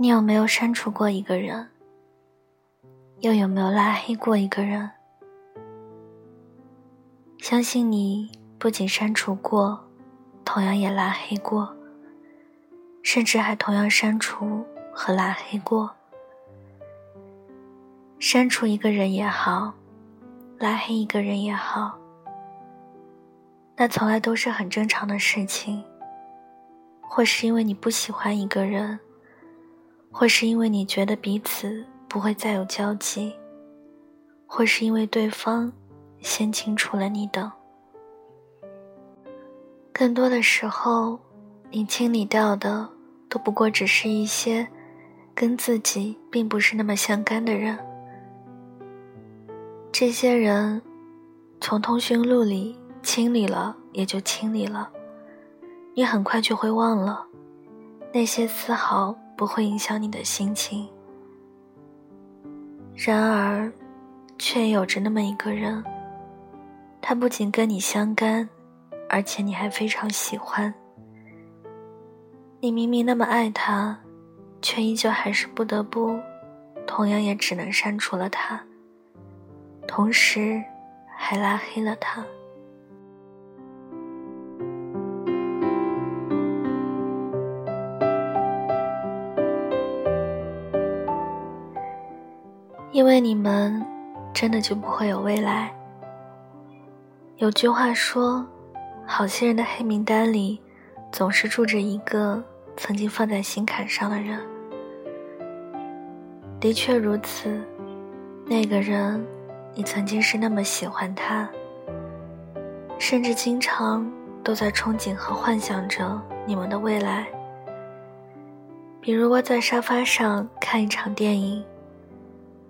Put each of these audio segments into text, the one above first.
你有没有删除过一个人？又有没有拉黑过一个人？相信你不仅删除过，同样也拉黑过，甚至还同样删除和拉黑过。删除一个人也好，拉黑一个人也好，那从来都是很正常的事情。或是因为你不喜欢一个人。或是因为你觉得彼此不会再有交集，或是因为对方先清楚了你等。更多的时候，你清理掉的都不过只是一些跟自己并不是那么相干的人。这些人从通讯录里清理了，也就清理了，你很快就会忘了那些丝毫。不会影响你的心情。然而，却有着那么一个人，他不仅跟你相干，而且你还非常喜欢。你明明那么爱他，却依旧还是不得不，同样也只能删除了他，同时还拉黑了他。因为你们真的就不会有未来。有句话说，好些人的黑名单里，总是住着一个曾经放在心坎上的人。的确如此，那个人，你曾经是那么喜欢他，甚至经常都在憧憬和幻想着你们的未来。比如窝在沙发上看一场电影。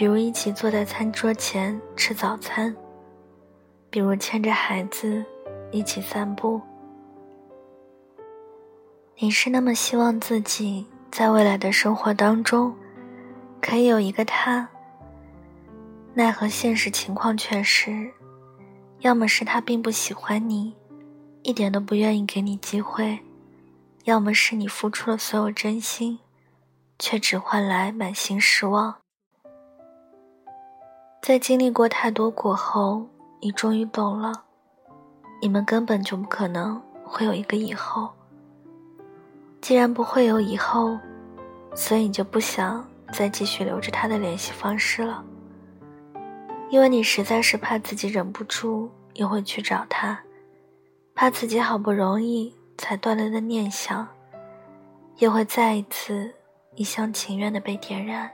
比如一起坐在餐桌前吃早餐，比如牵着孩子一起散步。你是那么希望自己在未来的生活当中可以有一个他，奈何现实情况却是，要么是他并不喜欢你，一点都不愿意给你机会；要么是你付出了所有真心，却只换来满心失望。在经历过太多过后，你终于懂了，你们根本就不可能会有一个以后。既然不会有以后，所以你就不想再继续留着他的联系方式了，因为你实在是怕自己忍不住又会去找他，怕自己好不容易才断了的念想，又会再一次一厢情愿的被点燃。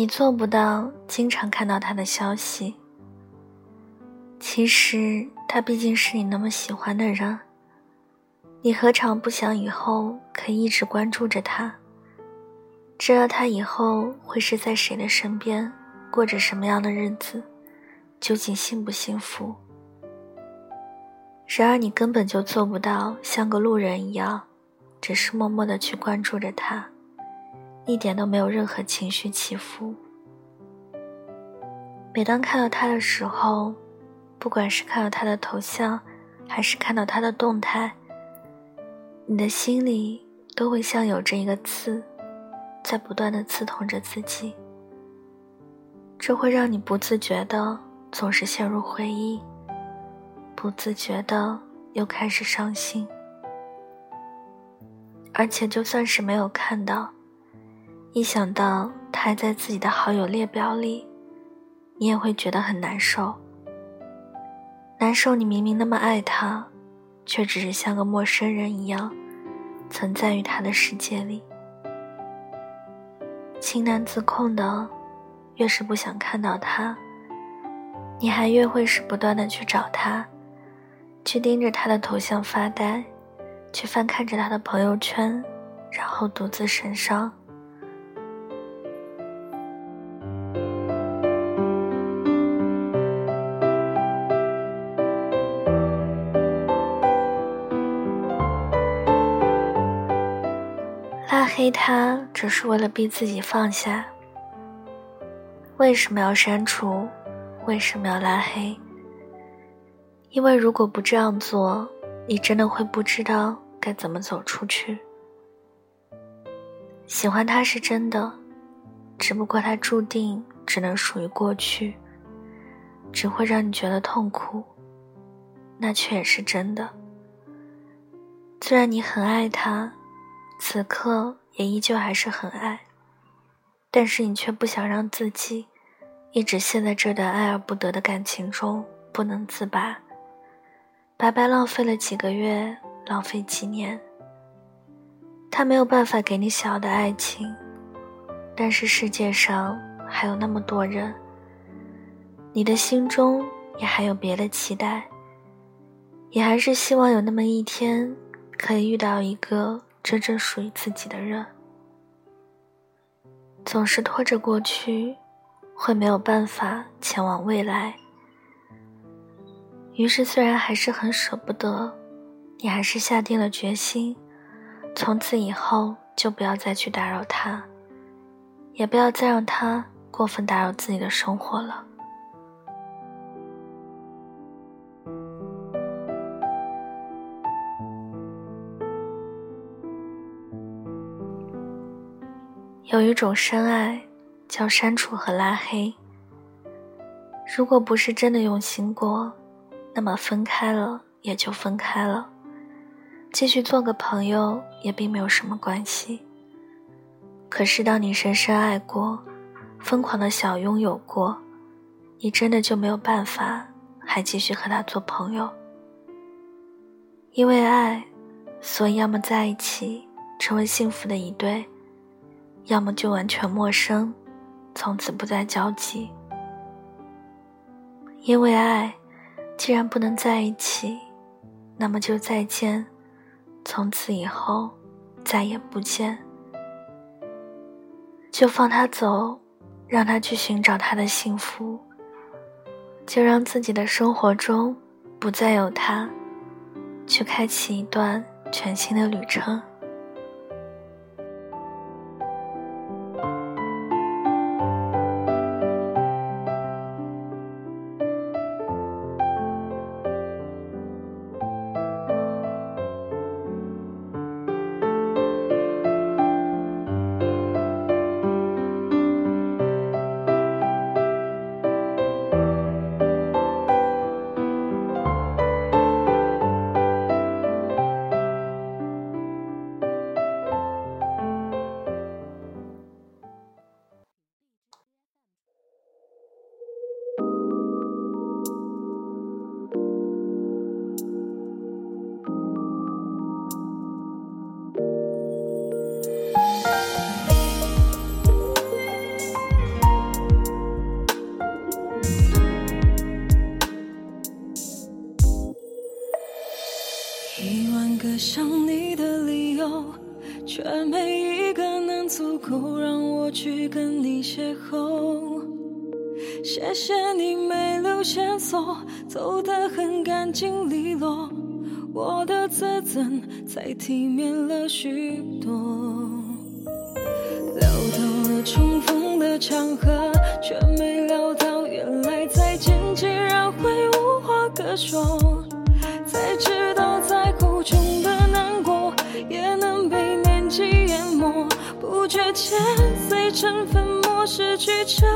你做不到经常看到他的消息。其实他毕竟是你那么喜欢的人，你何尝不想以后可以一直关注着他，知道他以后会是在谁的身边，过着什么样的日子，究竟幸不幸福？然而你根本就做不到像个路人一样，只是默默的去关注着他。一点都没有任何情绪起伏。每当看到他的时候，不管是看到他的头像，还是看到他的动态，你的心里都会像有着一个刺，在不断的刺痛着自己。这会让你不自觉的总是陷入回忆，不自觉的又开始伤心。而且就算是没有看到。一想到他还在自己的好友列表里，你也会觉得很难受。难受，你明明那么爱他，却只是像个陌生人一样，存在于他的世界里。情难自控的，越是不想看到他，你还越会是不断的去找他，去盯着他的头像发呆，去翻看着他的朋友圈，然后独自神伤。黑他只是为了逼自己放下。为什么要删除？为什么要拉黑？因为如果不这样做，你真的会不知道该怎么走出去。喜欢他是真的，只不过他注定只能属于过去，只会让你觉得痛苦。那却也是真的。虽然你很爱他，此刻也依旧还是很爱，但是你却不想让自己一直陷在这段爱而不得的感情中不能自拔，白白浪费了几个月，浪费几年。他没有办法给你想要的爱情，但是世界上还有那么多人，你的心中也还有别的期待，也还是希望有那么一天，可以遇到一个真正属于自己的人。总是拖着过去，会没有办法前往未来。于是，虽然还是很舍不得，你还是下定了决心。从此以后，就不要再去打扰他，也不要再让他过分打扰自己的生活了。有一种深爱，叫删除和拉黑。如果不是真的用心过，那么分开了也就分开了。继续做个朋友也并没有什么关系。可是当你深深爱过，疯狂的想拥有过，你真的就没有办法还继续和他做朋友。因为爱，所以要么在一起成为幸福的一对，要么就完全陌生，从此不再交集。因为爱，既然不能在一起，那么就再见。从此以后，再也不见，就放他走，让他去寻找他的幸福，就让自己的生活中不再有他，去开启一段全新的旅程。想你的理由，却没一个能足够让我去跟你邂逅。谢谢你没留线索，走得很干净利落，我的自尊才体面了许多。聊到了重逢的场合，却没料到原来再见竟然会无话可说。间碎成粉末，失去成。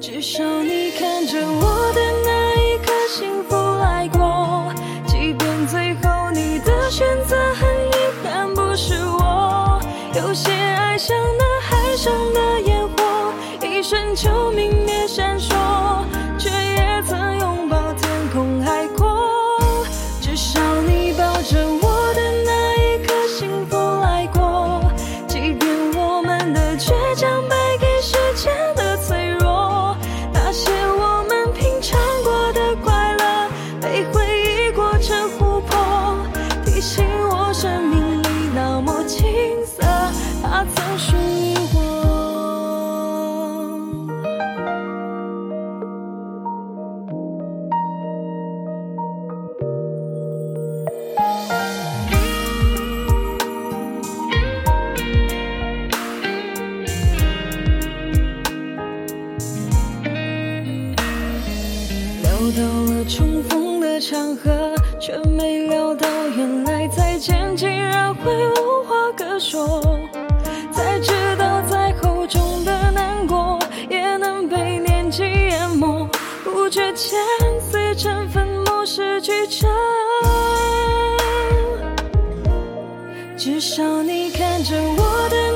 至少你看着我的那一刻，幸福来过。即便最后你的选择很遗憾，不是我。有些到了重逢的场合，却没料到原来再见竟然会无话可说。才知道再厚重的难过，也能被年纪淹没。不觉间碎成粉末，失去着。至少你看着我的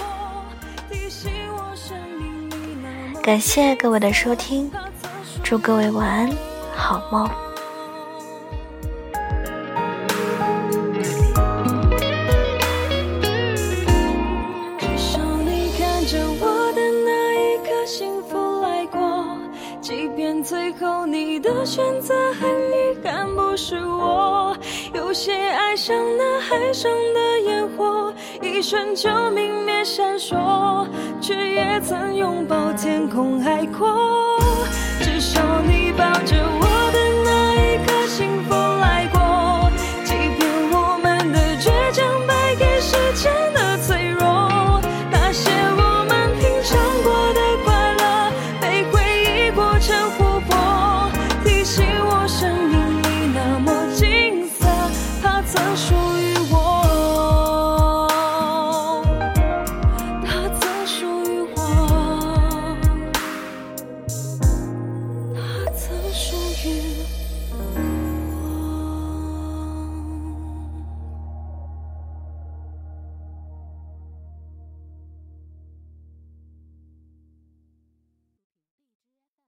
感谢各位的收听，祝各位晚安，好梦。至少你看着我的那一刻，幸福来过。即便最后你的选择很遗憾，不是我。有些爱像那海上的烟火，一瞬就明闪烁却也曾拥抱天空海阔至少你抱着我的那一刻幸福来过。即便我们的倔强败给时间的脆弱那些我们品尝过的快乐被回忆裹成琥珀提醒我生命里那么金色他曾属于我。